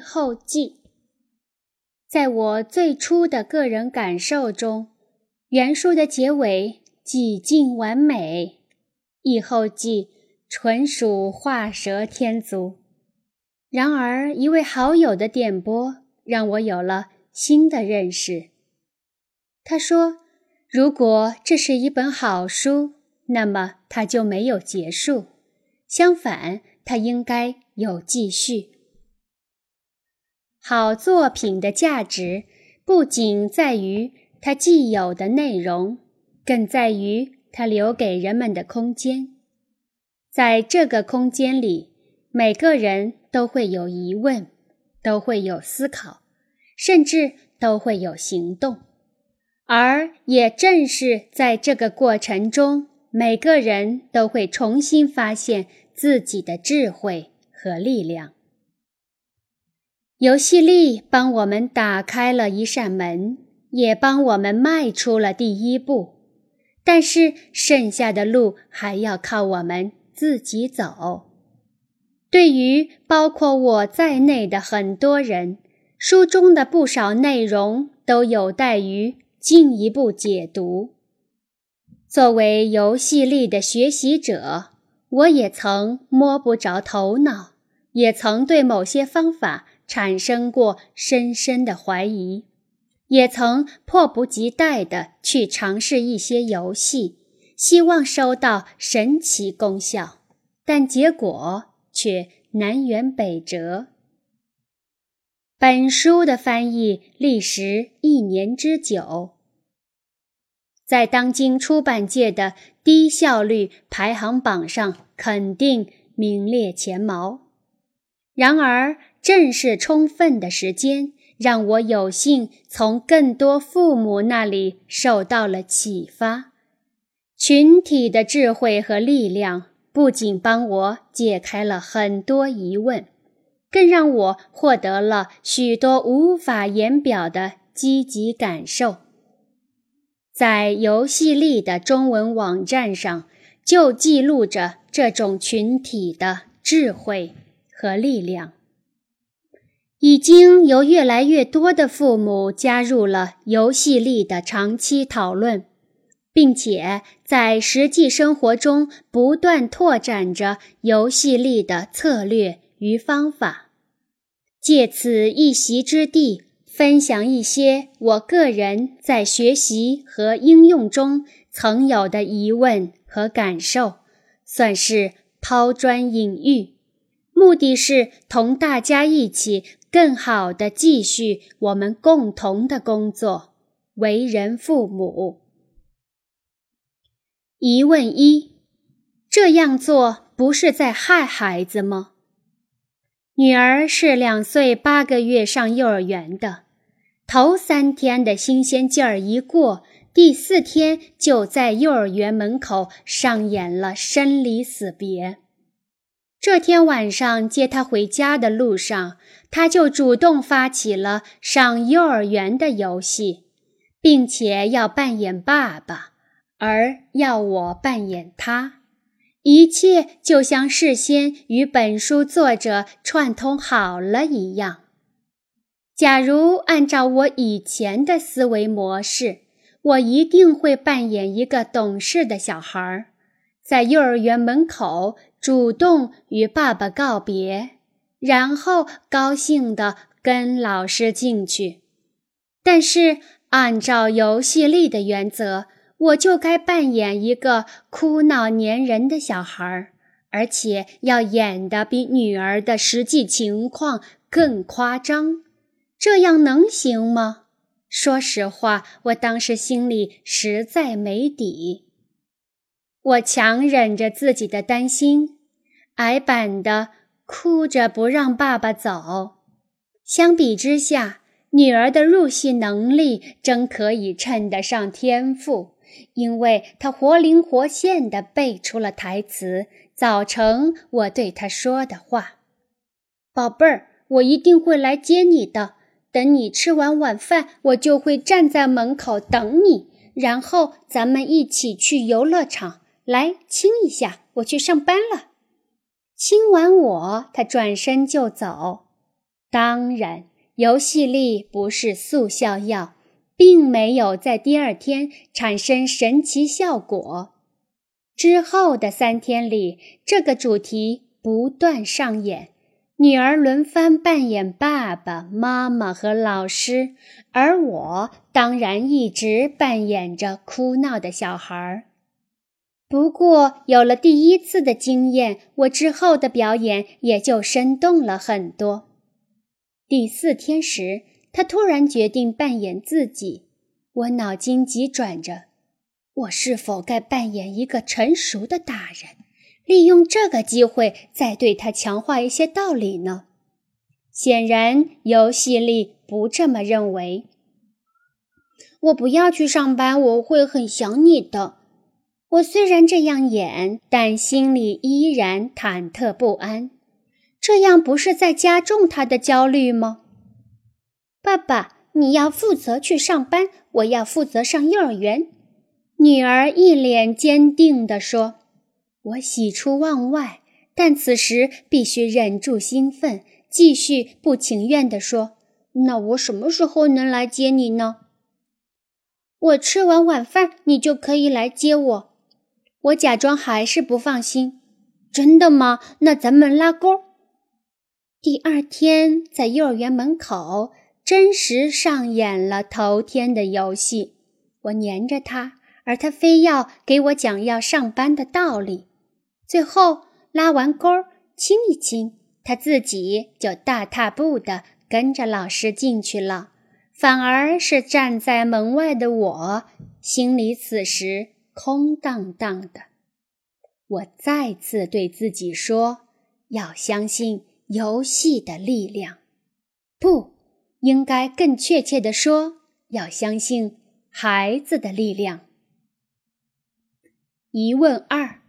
后记》。在我最初的个人感受中，原书的结尾几近完美，《译后记》纯属画蛇添足。然而，一位好友的点拨让我有了新的认识。他说：“如果这是一本好书，那么它就没有结束。相反，它应该有继续。好作品的价值不仅在于它既有的内容，更在于它留给人们的空间。在这个空间里，每个人都会有疑问，都会有思考，甚至都会有行动。”而也正是在这个过程中，每个人都会重新发现自己的智慧和力量。游戏力帮我们打开了一扇门，也帮我们迈出了第一步，但是剩下的路还要靠我们自己走。对于包括我在内的很多人，书中的不少内容都有待于。进一步解读。作为游戏力的学习者，我也曾摸不着头脑，也曾对某些方法产生过深深的怀疑，也曾迫不及待地去尝试一些游戏，希望收到神奇功效，但结果却南辕北辙。本书的翻译历时一年之久，在当今出版界的低效率排行榜上肯定名列前茅。然而，正是充分的时间，让我有幸从更多父母那里受到了启发。群体的智慧和力量不仅帮我解开了很多疑问。更让我获得了许多无法言表的积极感受。在游戏力的中文网站上，就记录着这种群体的智慧和力量。已经有越来越多的父母加入了游戏力的长期讨论，并且在实际生活中不断拓展着游戏力的策略。与方法，借此一席之地，分享一些我个人在学习和应用中曾有的疑问和感受，算是抛砖引玉。目的是同大家一起更好地继续我们共同的工作——为人父母。疑问一：这样做不是在害孩子吗？女儿是两岁八个月上幼儿园的，头三天的新鲜劲儿一过，第四天就在幼儿园门口上演了生离死别。这天晚上接他回家的路上，他就主动发起了上幼儿园的游戏，并且要扮演爸爸，而要我扮演他。一切就像事先与本书作者串通好了一样。假如按照我以前的思维模式，我一定会扮演一个懂事的小孩儿，在幼儿园门口主动与爸爸告别，然后高兴地跟老师进去。但是，按照游戏力的原则。我就该扮演一个哭闹粘人的小孩，而且要演的比女儿的实际情况更夸张，这样能行吗？说实话，我当时心里实在没底。我强忍着自己的担心，矮板的哭着不让爸爸走。相比之下，女儿的入戏能力真可以称得上天赋。因为她活灵活现地背出了台词，早晨我对她说的话：“宝贝儿，我一定会来接你的。等你吃完晚饭，我就会站在门口等你，然后咱们一起去游乐场。来亲一下，我去上班了。”亲完我，他转身就走。当然，游戏力不是速效药，并没有在第二天产生神奇效果。之后的三天里，这个主题不断上演。女儿轮番扮演爸爸妈妈和老师，而我当然一直扮演着哭闹的小孩儿。不过，有了第一次的经验，我之后的表演也就生动了很多。第四天时，他突然决定扮演自己，我脑筋急转着：我是否该扮演一个成熟的大人？利用这个机会再对他强化一些道理呢？显然，游戏里不这么认为。我不要去上班，我会很想你的。我虽然这样演，但心里依然忐忑不安。这样不是在加重他的焦虑吗？爸爸，你要负责去上班，我要负责上幼儿园。女儿一脸坚定地说。我喜出望外，但此时必须忍住兴奋，继续不情愿地说：“那我什么时候能来接你呢？”我吃完晚饭，你就可以来接我。我假装还是不放心。真的吗？那咱们拉钩。第二天在幼儿园门口，真实上演了头天的游戏。我黏着他，而他非要给我讲要上班的道理。最后拉完钩，亲一亲，他自己就大踏步地跟着老师进去了。反而是站在门外的我，心里此时空荡荡的。我再次对自己说：要相信游戏的力量，不应该更确切的说，要相信孩子的力量。疑问二。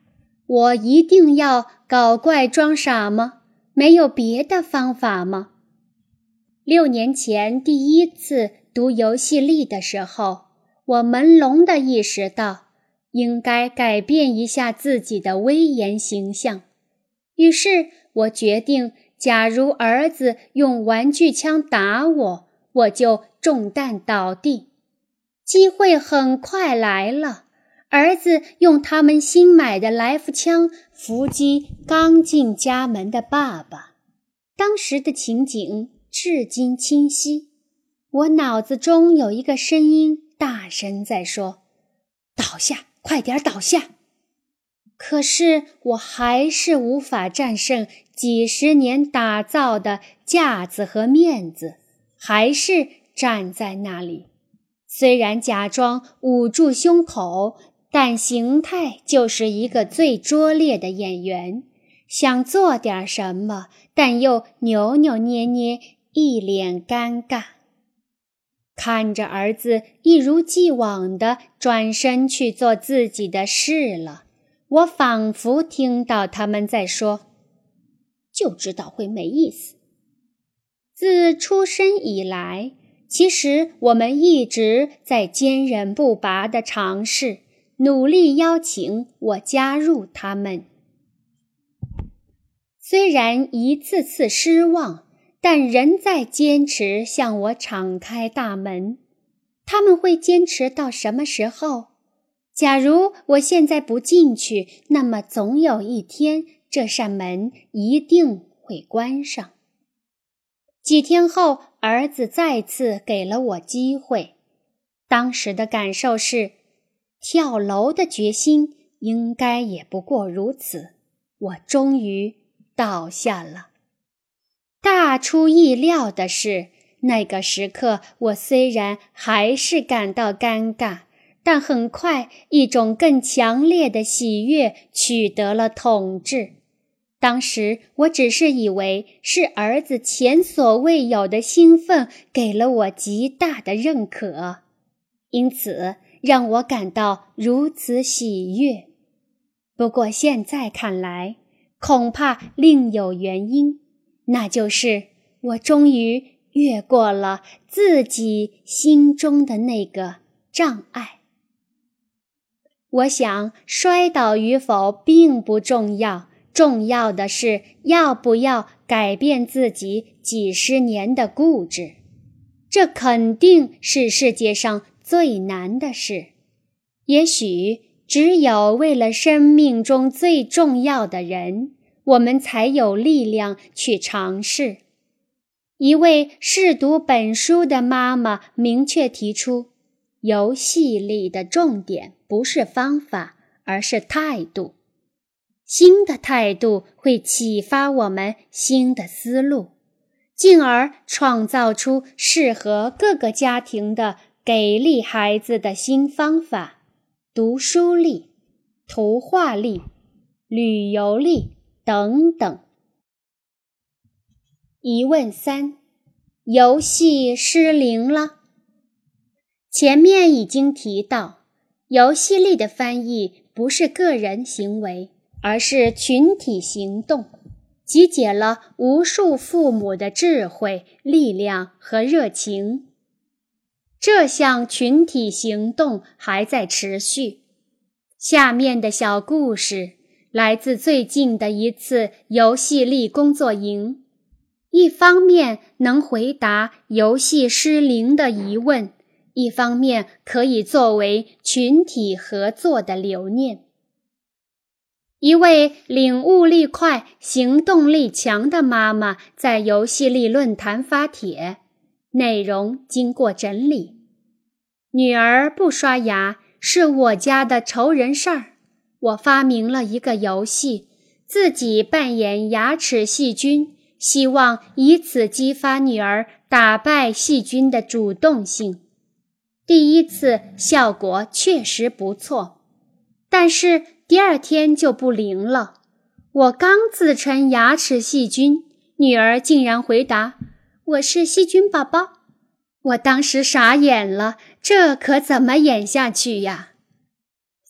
我一定要搞怪装傻吗？没有别的方法吗？六年前第一次读游戏力的时候，我朦胧地意识到应该改变一下自己的威严形象。于是我决定，假如儿子用玩具枪打我，我就中弹倒地。机会很快来了。儿子用他们新买的来福枪伏击刚进家门的爸爸，当时的情景至今清晰。我脑子中有一个声音大声在说：“倒下，快点倒下！”可是我还是无法战胜几十年打造的架子和面子，还是站在那里。虽然假装捂住胸口。但形态就是一个最拙劣的演员，想做点什么，但又扭扭捏捏，一脸尴尬。看着儿子一如既往地转身去做自己的事了，我仿佛听到他们在说：“就知道会没意思。”自出生以来，其实我们一直在坚韧不拔地尝试。努力邀请我加入他们，虽然一次次失望，但仍在坚持向我敞开大门。他们会坚持到什么时候？假如我现在不进去，那么总有一天这扇门一定会关上。几天后，儿子再次给了我机会，当时的感受是。跳楼的决心应该也不过如此。我终于倒下了。大出意料的是，那个时刻我虽然还是感到尴尬，但很快一种更强烈的喜悦取得了统治。当时我只是以为是儿子前所未有的兴奋给了我极大的认可，因此。让我感到如此喜悦。不过现在看来，恐怕另有原因，那就是我终于越过了自己心中的那个障碍。我想，摔倒与否并不重要，重要的是要不要改变自己几十年的固执。这肯定是世界上最难的事。也许只有为了生命中最重要的人，我们才有力量去尝试。一位试读本书的妈妈明确提出，游戏里的重点不是方法，而是态度。新的态度会启发我们新的思路，进而创造出适合各个家庭的给力孩子的新方法：读书力、图画力、旅游力等等。疑问三：游戏失灵了。前面已经提到，游戏力的翻译不是个人行为，而是群体行动，集结了无数父母的智慧、力量和热情。这项群体行动还在持续。下面的小故事来自最近的一次游戏力工作营。一方面能回答游戏失灵的疑问，一方面可以作为群体合作的留念。一位领悟力快、行动力强的妈妈在游戏力论坛发帖，内容经过整理：女儿不刷牙是我家的愁人事儿，我发明了一个游戏，自己扮演牙齿细菌。希望以此激发女儿打败细菌的主动性。第一次效果确实不错，但是第二天就不灵了。我刚自称牙齿细菌，女儿竟然回答我是细菌宝宝。我当时傻眼了，这可怎么演下去呀？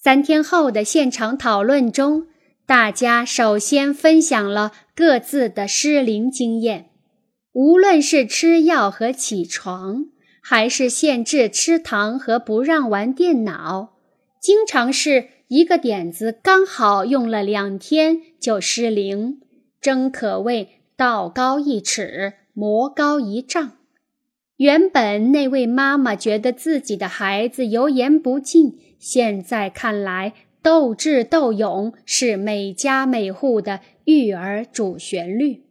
三天后的现场讨论中。大家首先分享了各自的失灵经验，无论是吃药和起床，还是限制吃糖和不让玩电脑，经常是一个点子刚好用了两天就失灵，真可谓道高一尺，魔高一丈。原本那位妈妈觉得自己的孩子油盐不进，现在看来。斗智斗勇是每家每户的育儿主旋律。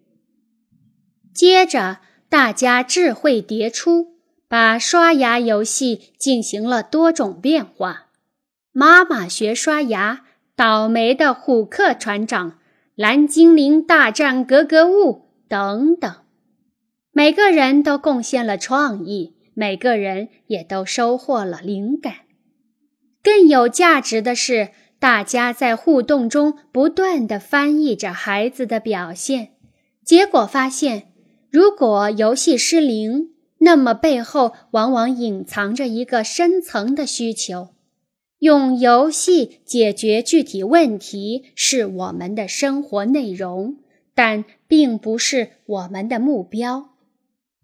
接着，大家智慧迭出，把刷牙游戏进行了多种变化：妈妈学刷牙、倒霉的虎克船长、蓝精灵大战格格巫等等。每个人都贡献了创意，每个人也都收获了灵感。更有价值的是。大家在互动中不断的翻译着孩子的表现，结果发现，如果游戏失灵，那么背后往往隐藏着一个深层的需求。用游戏解决具体问题是我们的生活内容，但并不是我们的目标。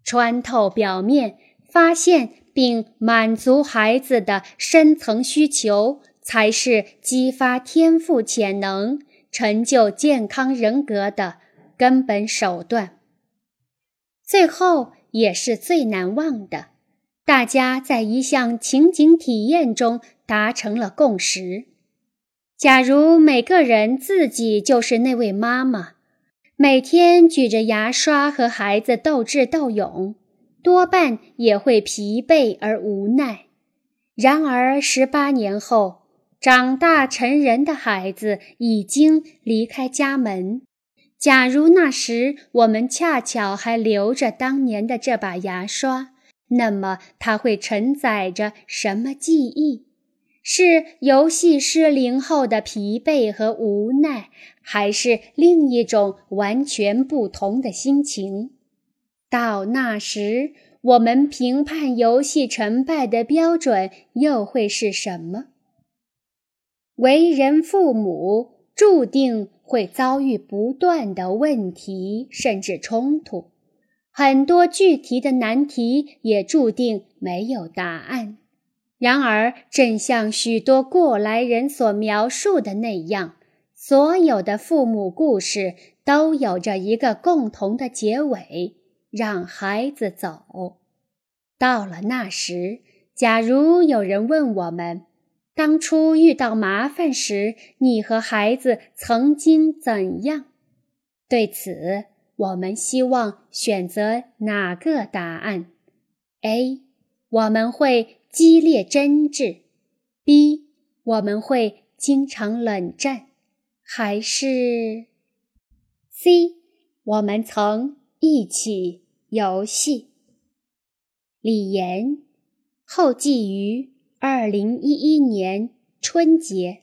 穿透表面，发现并满足孩子的深层需求。才是激发天赋潜能、成就健康人格的根本手段。最后也是最难忘的，大家在一项情景体验中达成了共识：假如每个人自己就是那位妈妈，每天举着牙刷和孩子斗智斗勇，多半也会疲惫而无奈。然而十八年后，长大成人的孩子已经离开家门。假如那时我们恰巧还留着当年的这把牙刷，那么它会承载着什么记忆？是游戏失灵后的疲惫和无奈，还是另一种完全不同的心情？到那时，我们评判游戏成败的标准又会是什么？为人父母注定会遭遇不断的问题，甚至冲突。很多具体的难题也注定没有答案。然而，正像许多过来人所描述的那样，所有的父母故事都有着一个共同的结尾：让孩子走。到了那时，假如有人问我们，当初遇到麻烦时，你和孩子曾经怎样？对此，我们希望选择哪个答案？A. 我们会激烈争执；B. 我们会经常冷战。还是 C，我们曾一起游戏。李岩，后记于二零一一年春节。